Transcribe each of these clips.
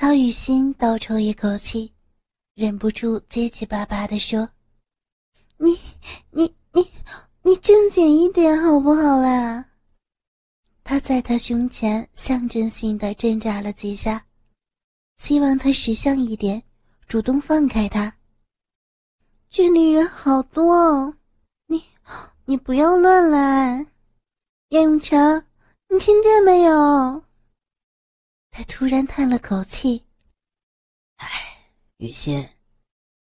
曹雨欣倒抽一口气，忍不住结结巴巴地说：“你、你、你、你正经一点好不好啦？”他在他胸前象征性的挣扎了几下，希望他识相一点，主动放开他。这里人好多哦，你你不要乱来。叶永成，你听见没有？他突然叹了口气：“唉，雨欣，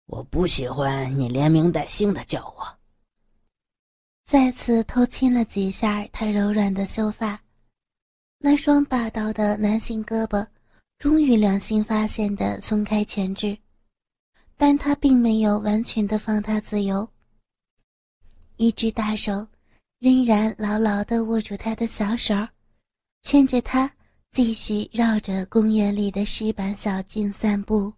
我不喜欢你连名带姓的叫我。”再次偷亲了几下他柔软的秀发，那双霸道的男性胳膊终于良心发现的松开钳制，但他并没有完全的放他自由。一只大手仍然牢牢的握住他的小手，牵着他继续绕着公园里的石板小径散步。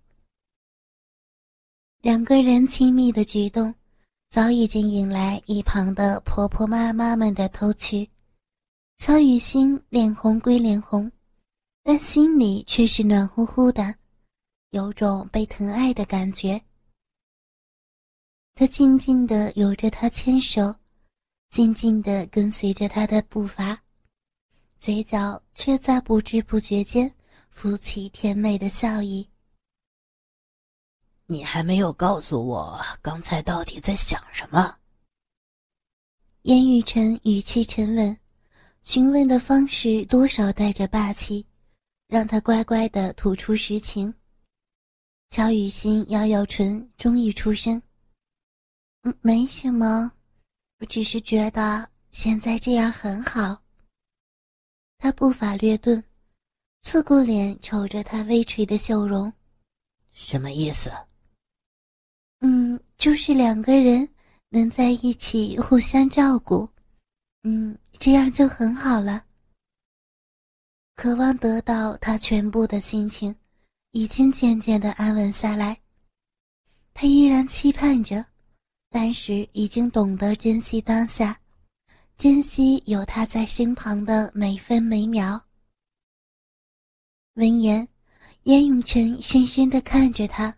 两个人亲密的举动。早已经引来一旁的婆婆妈妈们的偷取，乔雨欣脸红归脸红，但心里却是暖乎乎的，有种被疼爱的感觉。她静静的由着他牵手，静静的跟随着他的步伐，嘴角却在不知不觉间浮起甜美的笑意。你还没有告诉我刚才到底在想什么？燕雨辰语气沉稳，询问的方式多少带着霸气，让他乖乖的吐出实情。乔雨欣咬咬唇，终于出声：“嗯，没什么，我只是觉得现在这样很好。”他步伐略顿，侧过脸瞅着他微垂的笑容：“什么意思？”嗯，就是两个人能在一起互相照顾，嗯，这样就很好了。渴望得到他全部的心情，已经渐渐的安稳下来。他依然期盼着，但是已经懂得珍惜当下，珍惜有他在身旁的每分每秒。闻言，严永成深深的看着他，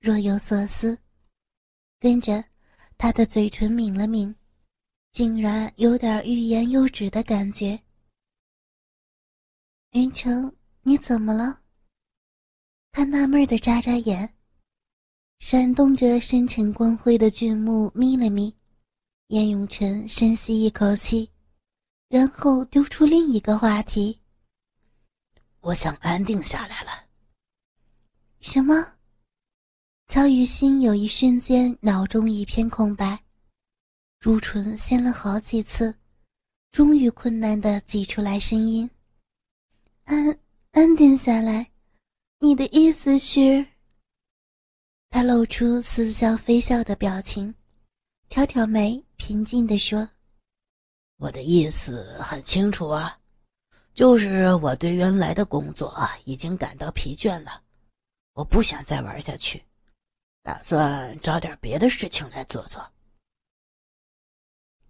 若有所思。跟着，他的嘴唇抿了抿，竟然有点欲言又止的感觉。云城，你怎么了？他纳闷的眨眨眼，闪动着深沉光辉的俊目眯了眯。燕永成深吸一口气，然后丢出另一个话题：“我想安定下来了。”什么？乔雨欣有一瞬间脑中一片空白，朱唇掀了好几次，终于困难的挤出来声音：“安安定下来，你的意思是？”他露出似笑非笑的表情，挑挑眉，平静地说：“我的意思很清楚啊，就是我对原来的工作已经感到疲倦了，我不想再玩下去。”打算找点别的事情来做做。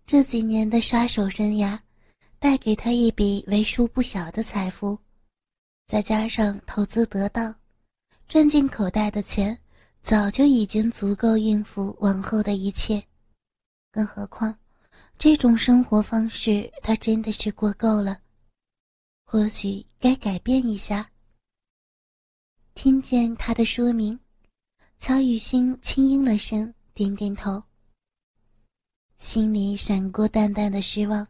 这几年的杀手生涯，带给他一笔为数不小的财富，再加上投资得当，赚进口袋的钱，早就已经足够应付往后的一切。更何况，这种生活方式他真的是过够了，或许该改变一下。听见他的说明。乔雨欣轻应了声，点点头。心里闪过淡淡的失望，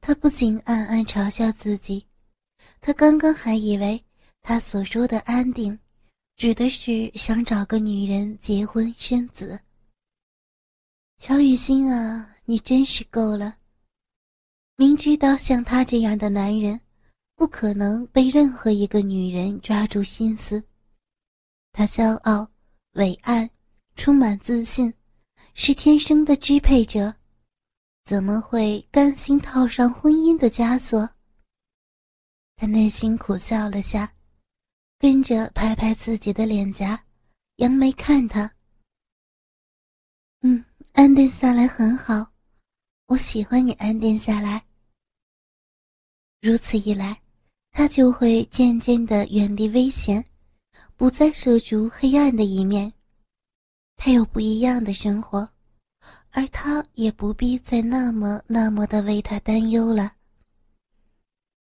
他不禁暗暗嘲笑自己。他刚刚还以为他所说的安定，指的是想找个女人结婚生子。乔雨欣啊，你真是够了！明知道像他这样的男人，不可能被任何一个女人抓住心思，他骄傲。伟岸，充满自信，是天生的支配者，怎么会甘心套上婚姻的枷锁？他内心苦笑了下，跟着拍拍自己的脸颊，扬眉看他。嗯，安定下来很好，我喜欢你安定下来。如此一来，他就会渐渐的远离危险，不再涉足黑暗的一面。他有不一样的生活，而他也不必再那么那么的为他担忧了。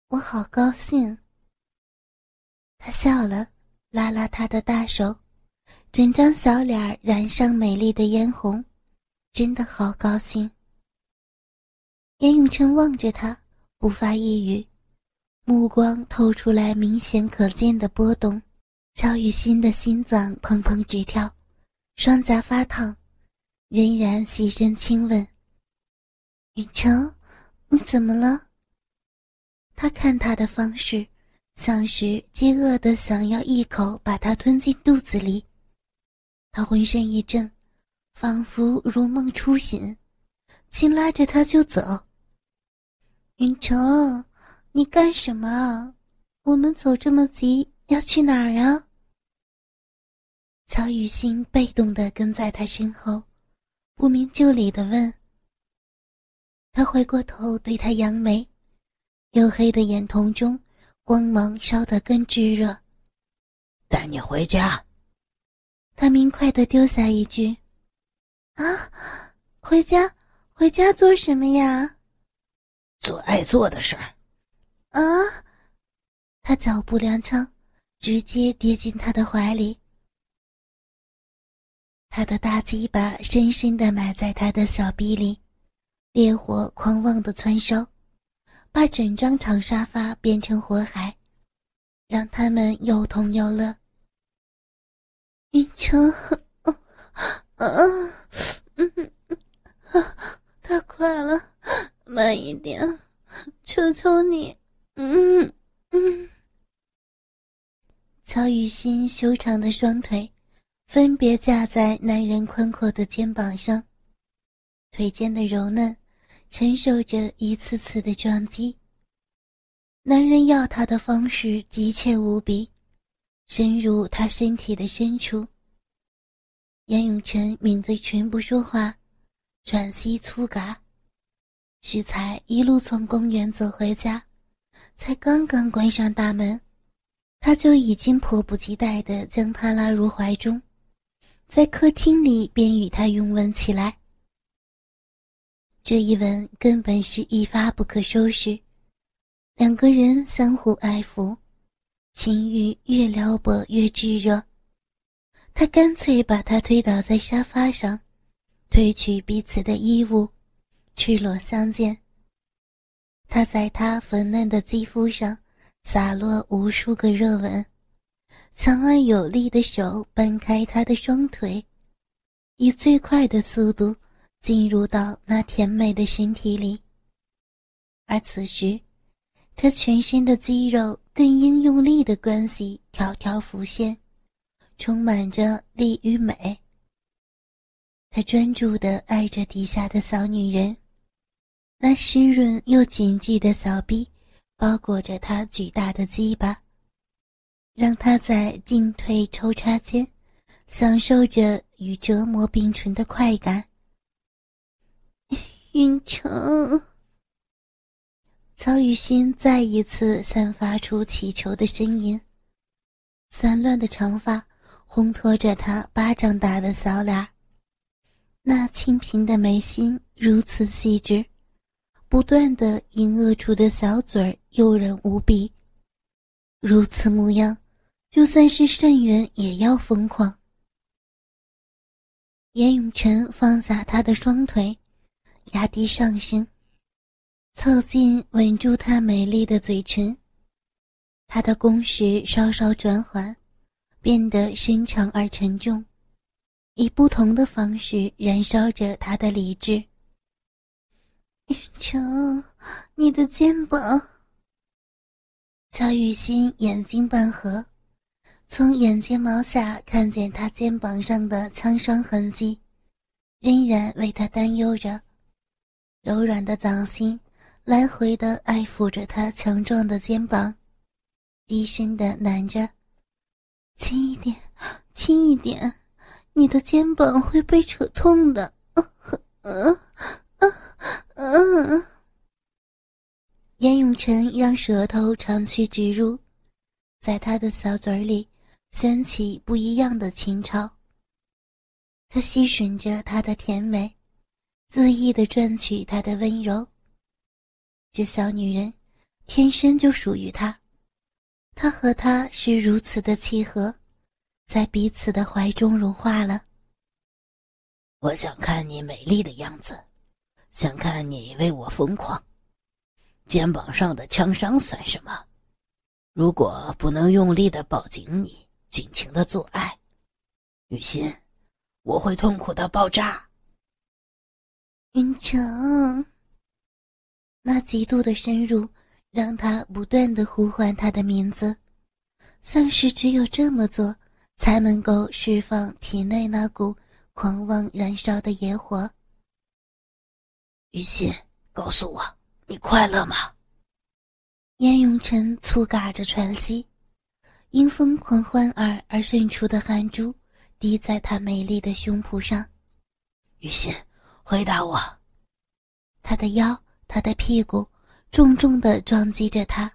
我好高兴。他笑了，拉拉他的大手，整张小脸染上美丽的嫣红，真的好高兴。严永成望着他，不发一语，目光透出来明显可见的波动。乔雨欣的心脏砰砰直跳。双颊发烫，仍然细声亲吻。雨成，你怎么了？他看他的方式，像是饥饿的想要一口把他吞进肚子里。他浑身一震，仿佛如梦初醒，轻拉着他就走。云城，你干什么？我们走这么急，要去哪儿啊？乔雨欣被动地跟在他身后，不明就里的问。他回过头对他扬眉，黝黑的眼瞳中光芒烧得更炙热。带你回家。他明快地丢下一句：“啊，回家？回家做什么呀？做爱做的事儿。”啊！他脚步踉跄，直接跌进他的怀里。他的大鸡巴深深的埋在他的小臂里，烈火狂妄的窜烧，把整张长沙发变成火海，让他们又痛又乐。云城，啊啊，太快了，慢一点，求求你，嗯嗯。曹雨欣修长的双腿。分别架在男人宽阔的肩膀上，腿间的柔嫩承受着一次次的撞击。男人要她的方式急切无比，深入他身体的深处。严永成抿嘴唇不说话，喘息粗嘎。适才一路从公园走回家，才刚刚关上大门，他就已经迫不及待地将她拉入怀中。在客厅里便与他拥吻起来。这一吻根本是一发不可收拾，两个人相互爱抚，情欲越撩拨越炙热。他干脆把她推倒在沙发上，褪去彼此的衣物，赤裸相见。他在她粉嫩的肌肤上洒落无数个热吻。强而有力的手掰开她的双腿，以最快的速度进入到那甜美的身体里。而此时，他全身的肌肉更因用力的关系，条条浮现，充满着力与美。他专注地爱着底下的小女人，那湿润又紧致的小臂包裹着他巨大的鸡巴。让他在进退抽插间，享受着与折磨并存的快感。云城，曹雨欣再一次散发出乞求的声音。散乱的长发烘托着她巴掌大的小脸那清平的眉心如此细致，不断的隐恶处的小嘴儿诱人无比。如此模样。就算是圣人也要疯狂。严永晨放下他的双腿，压低上身，凑近吻住她美丽的嘴唇。他的攻势稍稍转缓，变得深长而沉重，以不同的方式燃烧着他的理智。雨成，你的肩膀。乔雨欣眼睛半合。从眼睫毛下看见他肩膀上的枪伤痕迹，仍然为他担忧着。柔软的掌心来回的爱抚着他强壮的肩膀，低声的喃着：“轻一点，轻一点，你的肩膀会被扯痛的。”嗯嗯嗯。严永成让舌头长驱直入，在他的小嘴里。掀起不一样的情潮。他吸吮着她的甜美，恣意的赚取她的温柔。这小女人，天生就属于他。他和她是如此的契合，在彼此的怀中融化了。我想看你美丽的样子，想看你为我疯狂。肩膀上的枪伤算什么？如果不能用力的抱紧你，尽情的做爱，雨欣，我会痛苦到爆炸。云城，那极度的深入让他不断的呼唤他的名字，像是只有这么做才能够释放体内那股狂妄燃烧的野火。雨欣，告诉我。你快乐吗？燕永晨粗嘎着喘息，因疯狂欢儿而渗出的汗珠滴在他美丽的胸脯上。雨欣，回答我。他的腰，他的屁股，重重的撞击着他。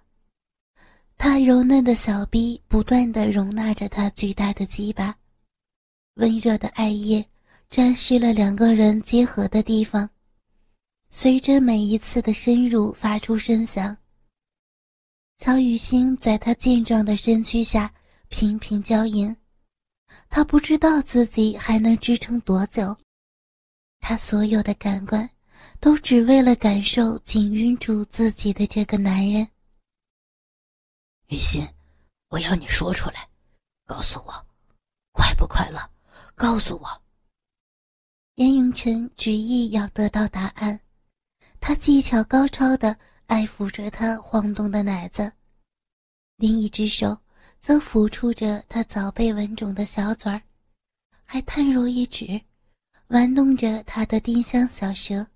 他柔嫩的小臂不断的容纳着他巨大的鸡巴，温热的艾叶沾湿了两个人结合的地方。随着每一次的深入，发出声响。曹雨欣在他健壮的身躯下频频娇吟，他不知道自己还能支撑多久。他所有的感官，都只为了感受紧拥住自己的这个男人。雨欣，我要你说出来，告诉我，快不快乐？告诉我。严永成执意要得到答案。他技巧高超的爱抚着她晃动的奶子，另一只手则抚触着她早被吻肿的小嘴儿，还探入一指，玩弄着她的丁香小舌。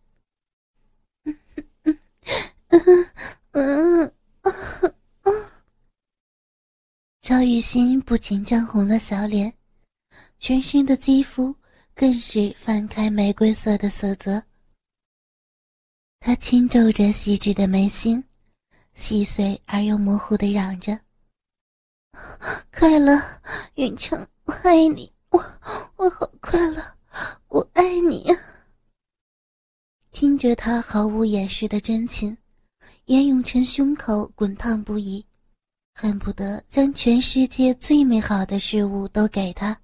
乔雨欣不仅涨红了小脸，全身的肌肤更是泛开玫瑰色的色泽。他轻皱着细致的眉心，细碎而又模糊的嚷着：“快乐，云城，我爱你，我我好快乐，我爱你。”听着他毫无掩饰的真情，严永成胸口滚烫不已，恨不得将全世界最美好的事物都给他。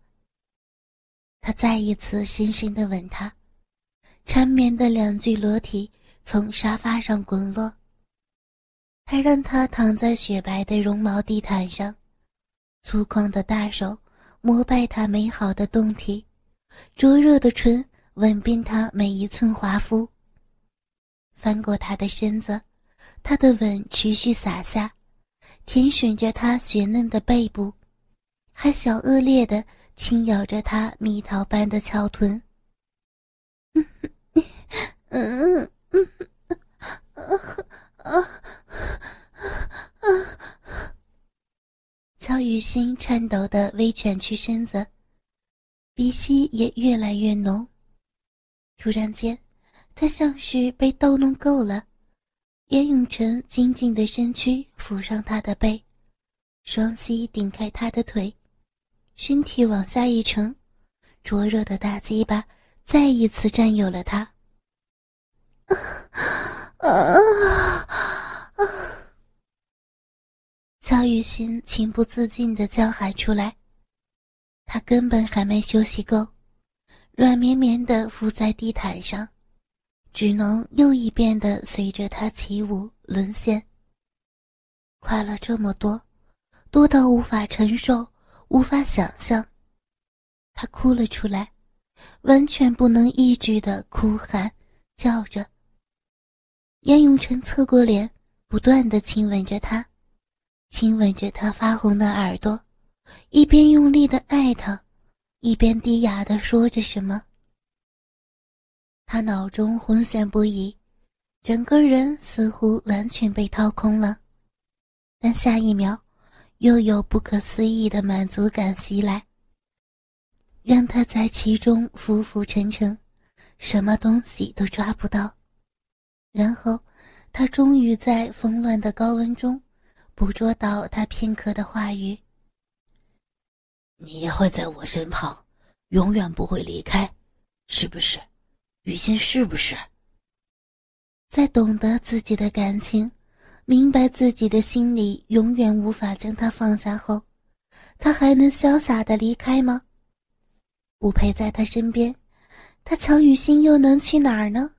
他再一次深深的吻她，缠绵的两具裸体。从沙发上滚落，还让他躺在雪白的绒毛地毯上，粗犷的大手膜拜他美好的胴体，灼热的唇吻遍他每一寸华肤。翻过他的身子，他的吻持续洒下，舔吮着他雪嫩的背部，还小恶劣的轻咬着他蜜桃般的翘臀。嗯嗯。嗯，啊啊啊啊！乔雨欣颤抖的微蜷曲身子，鼻息也越来越浓。突然间，他像是被逗弄够了，严永成紧紧的身躯扶上他的背，双膝顶开他的腿，身体往下一沉，灼热的大鸡巴再一次占有了他。啊 啊啊！乔雨欣情不自禁的叫喊出来。他根本还没休息够，软绵绵的伏在地毯上，只能又一遍的随着他起舞沦陷。快乐这么多，多到无法承受，无法想象。他哭了出来，完全不能抑制的哭喊，叫着。严永成侧过脸，不断的亲吻着她，亲吻着她发红的耳朵，一边用力的爱她，一边低哑的说着什么。他脑中昏眩不已，整个人似乎完全被掏空了，但下一秒，又有不可思议的满足感袭来，让他在其中浮浮沉沉，什么东西都抓不到。然后，他终于在纷乱的高温中，捕捉到他片刻的话语。你会在我身旁，永远不会离开，是不是？雨欣，是不是？在懂得自己的感情，明白自己的心里永远无法将他放下后，他还能潇洒的离开吗？不陪在他身边，他乔雨欣又能去哪儿呢？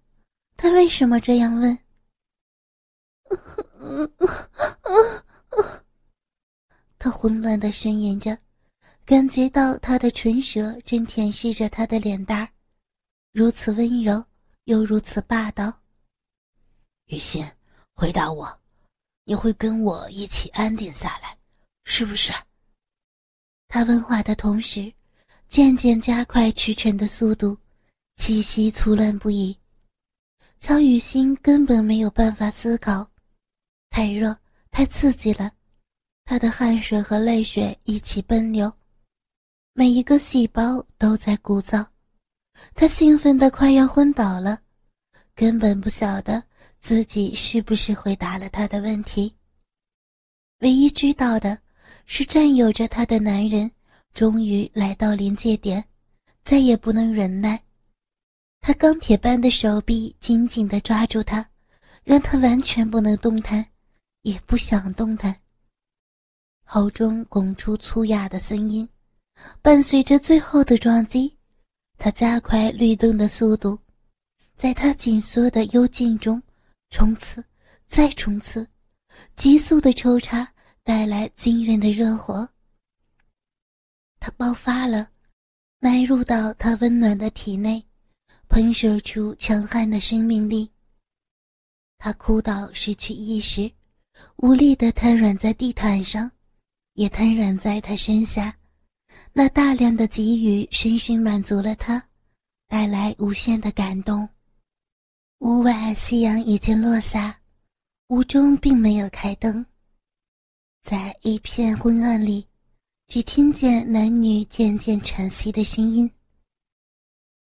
他为什么这样问？他混乱的呻吟着，感觉到他的唇舌正舔舐着他的脸蛋儿，如此温柔又如此霸道。雨欣，回答我，你会跟我一起安定下来，是不是？他问话的同时，渐渐加快屈臣的速度，气息粗乱不已。乔雨欣根本没有办法思考。太热，太刺激了，他的汗水和泪水一起奔流，每一个细胞都在鼓噪，他兴奋的快要昏倒了，根本不晓得自己是不是回答了他的问题。唯一知道的是，占有着他的男人终于来到临界点，再也不能忍耐，他钢铁般的手臂紧紧地抓住他，让他完全不能动弹。也不想动弹。喉中拱出粗哑的声音，伴随着最后的撞击，他加快律动的速度，在他紧缩的幽静中冲刺，再冲刺，急速的抽插带来惊人的热火。他爆发了，埋入到他温暖的体内，喷射出强悍的生命力。他哭到失去意识。无力的瘫软在地毯上，也瘫软在他身下。那大量的给予深深满足了他，带来无限的感动。屋外夕阳已经落下，屋中并没有开灯，在一片昏暗里，只听见男女渐渐喘息的声音。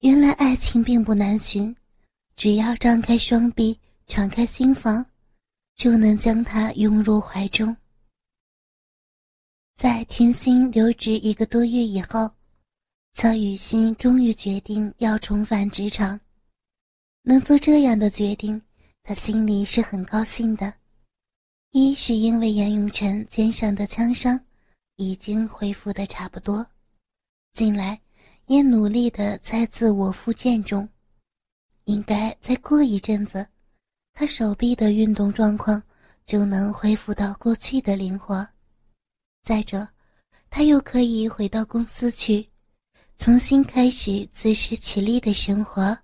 原来爱情并不难寻，只要张开双臂，敞开心房。就能将他拥入怀中。在天心留职一个多月以后，曹雨欣终于决定要重返职场。能做这样的决定，他心里是很高兴的。一是因为严永成肩上的枪伤已经恢复的差不多，近来也努力的在自我复健中，应该再过一阵子。他手臂的运动状况就能恢复到过去的灵活。再者，他又可以回到公司去，重新开始自食其力的生活。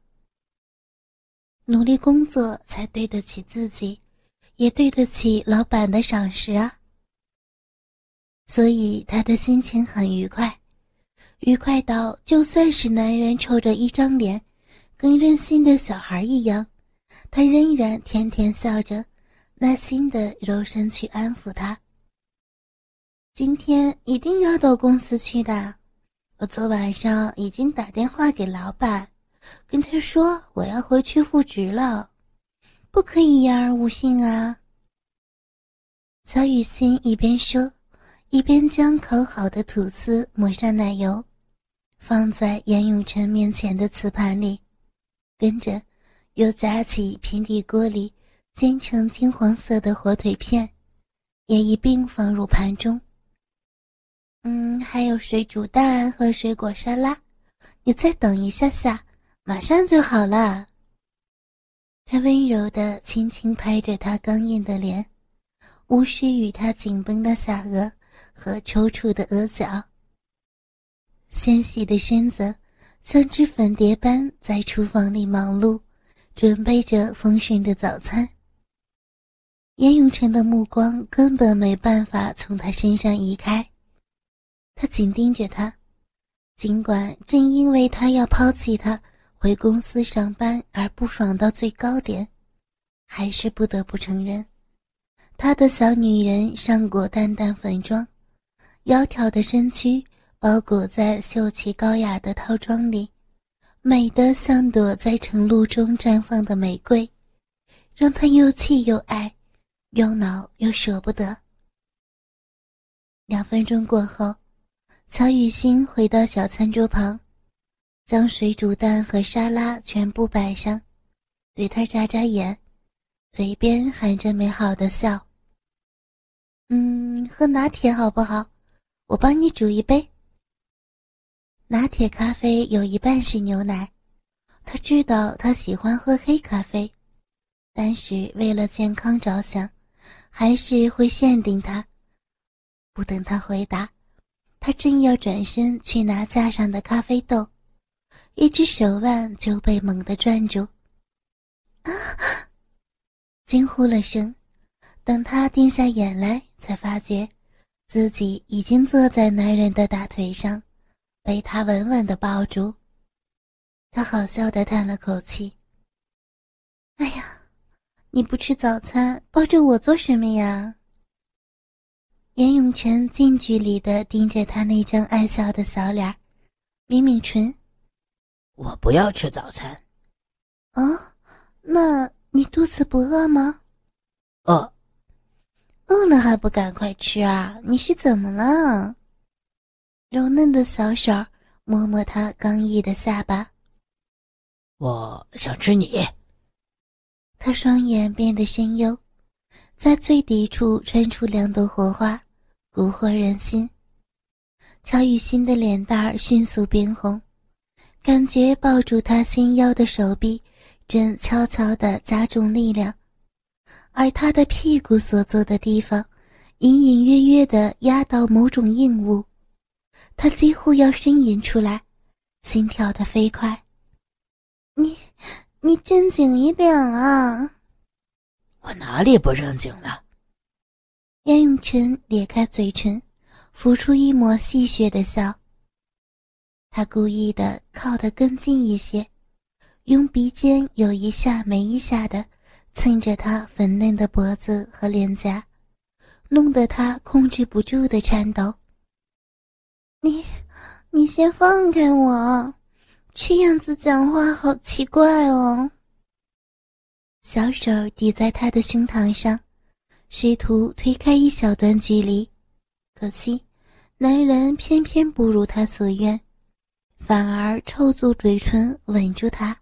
努力工作才对得起自己，也对得起老板的赏识啊。所以他的心情很愉快，愉快到就算是男人臭着一张脸，跟任性的小孩一样。他仍然甜甜笑着，耐心的柔声去安抚他。今天一定要到公司去的，我昨晚上已经打电话给老板，跟他说我要回去复职了，不可以言而无信啊。曹雨欣一边说，一边将烤好的吐司抹上奶油，放在严永成面前的瓷盘里，跟着。又夹起平底锅里煎成金黄色的火腿片，也一并放入盘中。嗯，还有水煮蛋和水果沙拉，你再等一下下，马上就好了。他温柔地轻轻拍着他刚硬的脸，无视与他紧绷的下颚和抽搐的额角。纤细的身子像只粉蝶般在厨房里忙碌。准备着丰盛的早餐。严永成的目光根本没办法从他身上移开，他紧盯着他，尽管正因为他要抛弃他回公司上班而不爽到最高点，还是不得不承认，他的小女人上过淡淡粉妆，窈窕的身躯包裹在秀气高雅的套装里。美得像朵在晨露中绽放的玫瑰，让他又气又爱，又恼又舍不得。两分钟过后，曹雨欣回到小餐桌旁，将水煮蛋和沙拉全部摆上，对他眨眨眼，嘴边含着美好的笑。嗯，喝拿铁好不好？我帮你煮一杯。拿铁咖啡有一半是牛奶，他知道他喜欢喝黑咖啡，但是为了健康着想，还是会限定他。不等他回答。他正要转身去拿架上的咖啡豆，一只手腕就被猛地攥住，啊！惊呼了声。等他定下眼来，才发觉自己已经坐在男人的大腿上，被他稳稳的抱住。他好笑的叹了口气：“哎呀，你不吃早餐，抱着我做什么呀？”严永成近距离的盯着他那张爱笑的小脸，抿抿唇：“我不要吃早餐。”“啊，那你肚子不饿吗？”“饿。”“饿了还不赶快吃啊？你是怎么了？”柔嫩的小手摸摸他刚毅的下巴。“我想吃你。”他双眼变得深幽，在最底处穿出两朵火花。蛊惑人心。乔雨欣的脸蛋儿迅速变红，感觉抱住他纤腰的手臂正悄悄地加重力量，而他的屁股所坐的地方，隐隐约约地压到某种硬物，他几乎要呻吟出来，心跳得飞快。你，你正经一点啊！我哪里不正经了？严永成咧开嘴唇，浮出一抹戏谑的笑。他故意的靠得更近一些，用鼻尖有一下没一下的蹭着他粉嫩的脖子和脸颊，弄得他控制不住的颤抖。你，你先放开我，这样子讲话好奇怪哦。小手抵在他的胸膛上。试图推开一小段距离，可惜男人偏偏不如他所愿，反而抽住嘴唇吻住他。